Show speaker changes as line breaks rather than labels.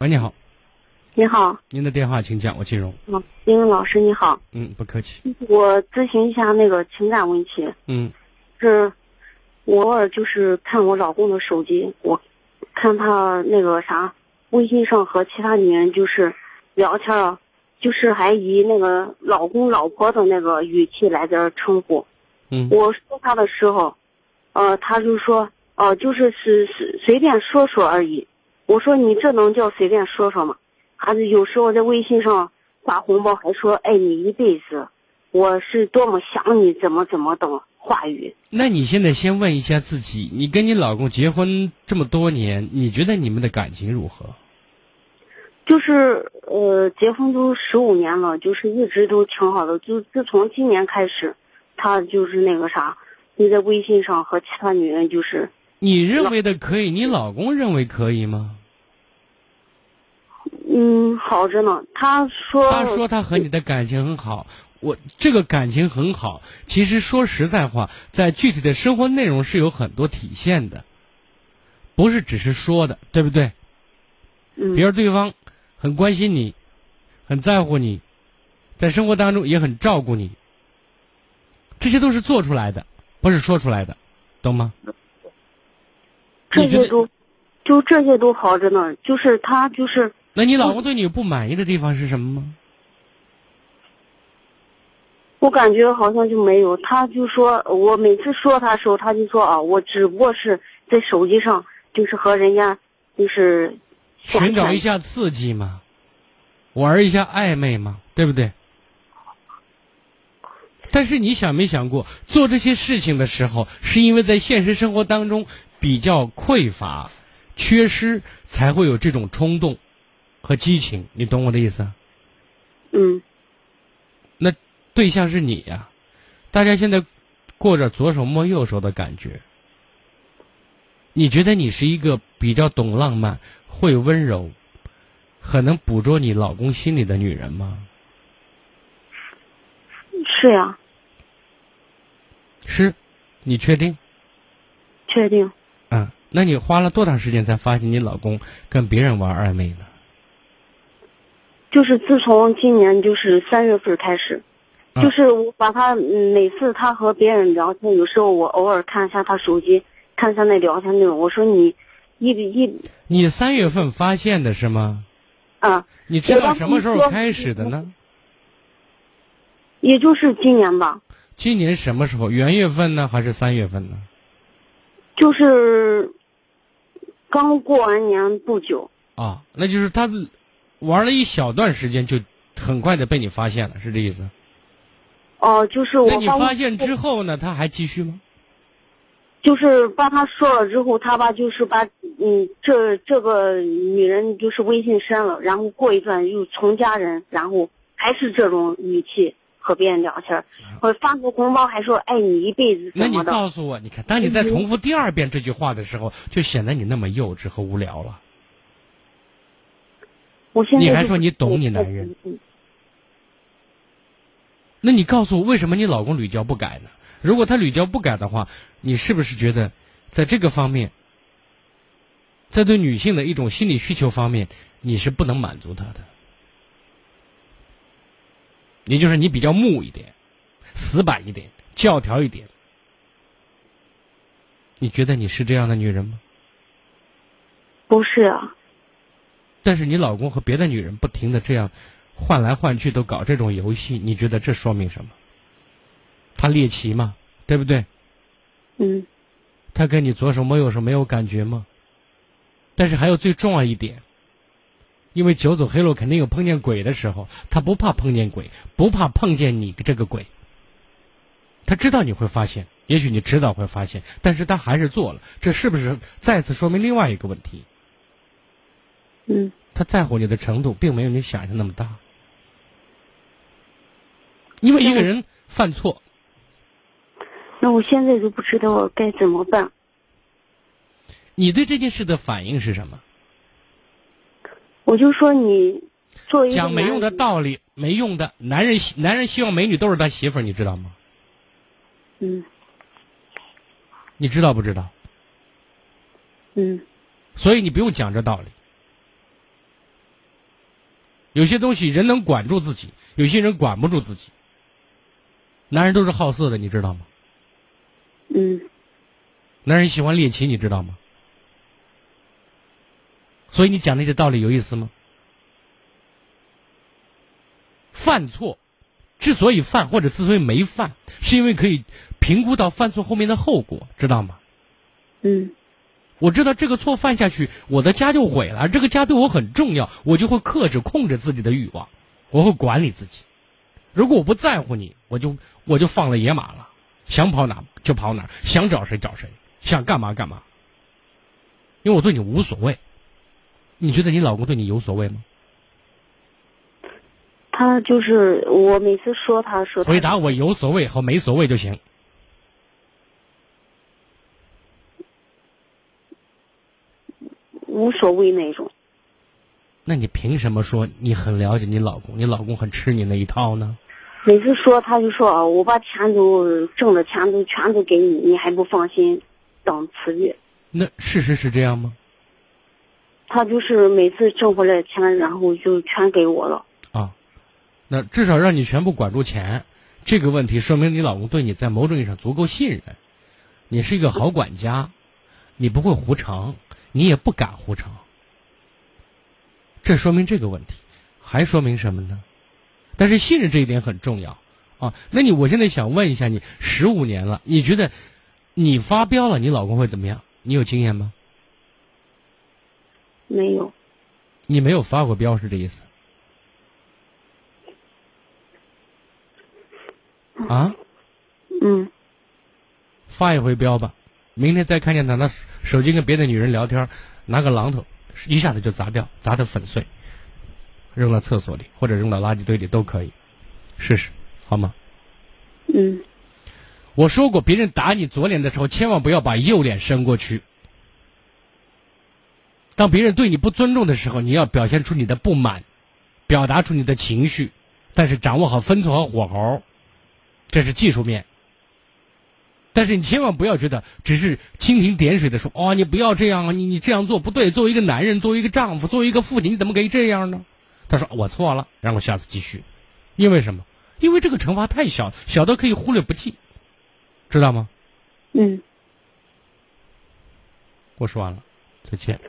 喂，你好，
你好，
您的电话请讲，我金融。
嗯，英文老师你好，
嗯，不客气。
我咨询一下那个情感问题，
嗯
是，我偶尔就是看我老公的手机，我看他那个啥，微信上和其他女人就是聊天啊，就是还以那个老公老婆的那个语气来这称呼。
嗯
我说他的时候，呃，他就说，哦、就是是是随便说说而已。我说你这能叫随便说说吗？还是有时候在微信上发红包，还说爱你一辈子，我是多么想你，怎么怎么等话语。
那你现在先问一下自己，你跟你老公结婚这么多年，你觉得你们的感情如何？
就是呃，结婚都十五年了，就是一直都挺好的。就自从今年开始，他就是那个啥，你在微信上和其他女人就是，
你认为的可以，你老公认为可以吗？
嗯，好着呢。他说，
他说他和你的感情很好，我这个感情很好，其实说实在话，在具体的生活内容是有很多体现的，不是只是说的，对不对？
嗯，
比如对方很关心你，很在乎你，在生活当中也很照顾你，这些都是做出来的，不是说出来的，懂吗？
这些都，就这些都好着呢。就是他就是，
那你老公对你有不满意的地方是什么吗？
我感觉好像就没有。他就说我每次说他的时候，他就说啊，我只不过是在手机上就是和人家就是
寻找一下刺激嘛，玩一下暧昧嘛，对不对？但是你想没想过，做这些事情的时候，是因为在现实生活当中比较匮乏、缺失，才会有这种冲动和激情。你懂我的意思啊？
嗯
那对象是你呀、大家现在过着左手摸右手的感觉。你觉得你是一个比较懂浪漫、会温柔、很能捕捉你老公心里的女人吗？
是呀，
是，你确定？
确定。
啊，那你花了多长时间才发现你老公跟别人玩暧昧呢？
就是自从今年就是三月份开始，
啊
就是我把他嗯每次他和别人聊天，有时候我偶尔看一下他手机，看一下那聊天内容。我说你一一
你三月份发现的是吗？
啊，
你知道什么时候开始的呢？
也就是今年吧，
今年什么时候？元月份呢，还是三月份呢？
就是刚过完年不久。
啊，那就是他玩了一小段时间，就很快的被你发现了，是这意思？
哦、就是我
那你发现之后呢，他还继续吗？
就是帮他说了之后，他吧就是把嗯这这个女人就是微信删了，然后过一段又从加人，然后还是这种语气和别人聊天，我发个红包还说爱你一辈子
那你告诉我，你看，当你再重复第二遍这句话的时候，就显得你那么幼稚和无聊了。
我现在
你还说你懂你男人？
嗯
那你告诉我，为什么你老公屡教不改呢？如果他屡教不改的话，你是不是觉得，在这个方面，在对女性的一种心理需求方面，你是不能满足他的？也就是你比较木一点，死板一点，教条一点。你觉得你是这样的女人吗？
不是啊，
但是你老公和别的女人不停的这样换来换去，都搞这种游戏，你觉得这说明什么？他猎奇嘛，对不对？
嗯
他跟你左手摸右手没有感觉吗？但是还有最重要一点，因为九走黑路肯定有碰见鬼的时候，他不怕碰见鬼，不怕碰见你这个鬼。他知道你会发现，也许你迟早会发现，但是他还是做了，这是不是再次说明另外一个问题？
嗯，
他在乎你的程度并没有你想象那么大。因为一个人犯错，
那我现在就不知道我该怎么办。
你对这件事的反应是什么？
我就说你作为一
讲没用的道理，没用的。男人希男人希望美女都是他媳妇儿，你知道吗？
嗯
你知道不知道？
嗯
所以你不用讲这道理。有些东西人能管住自己，有些人管不住自己。男人都是好色的，你知道吗？
嗯
男人喜欢猎奇，你知道吗？所以你讲那些道理有意思吗？犯错，之所以犯或者之所以没犯，是因为可以评估到犯错后面的后果，知道吗？
嗯
我知道这个错犯下去，我的家就毁了。这个家对我很重要，我就会克制、控制自己的欲望，我会管理自己。如果我不在乎你，我就我就放了野马了，想跑哪就跑哪，想找谁找谁，想干嘛干嘛。因为我对你无所谓，你觉得你老公对你有所谓吗？
他就是我每次说他说他
回答我有所谓和没所谓就行。
无所谓那种。
那你凭什么说你很了解你老公，你老公很吃你那一套呢？
每次说他就说啊，我把钱都挣的钱都全都给你，你还不放心，等次月。
那事实是这样吗？
他就是每次挣回来的钱，然后就全给我了。
啊，那至少让你全部管住钱，这个问题说明你老公对你在某种意义上足够信任，你是一个好管家，你不会胡成，你也不敢胡扯。这说明这个问题，还说明什么呢？但是信任这一点很重要啊。那你我现在想问一下你，十五年了，你觉得你发飙了，你老公会怎么样？你有经验吗？
没有，
你没有发过飙是这意思？啊？
嗯
发一回飙吧，明天再看见他拿手机跟别的女人聊天，拿个榔头一下子就砸掉，砸得粉碎，扔到厕所里或者扔到垃圾堆里都可以，试试好吗？
嗯
我说过，别人打你左脸的时候，千万不要把右脸伸过去。当别人对你不尊重的时候，你要表现出你的不满，表达出你的情绪，但是掌握好分寸和火候，这是技术面。但是你千万不要觉得只是蜻蜓点水的说哦，你不要这样啊，你你这样做不对。作为一个男人，作为一个丈夫，作为一个父亲，你怎么可以这样呢？他说我错了，然后下次继续。因为什么？因为这个惩罚太小，小到可以忽略不计，知道吗？
嗯。
我说完了，再见。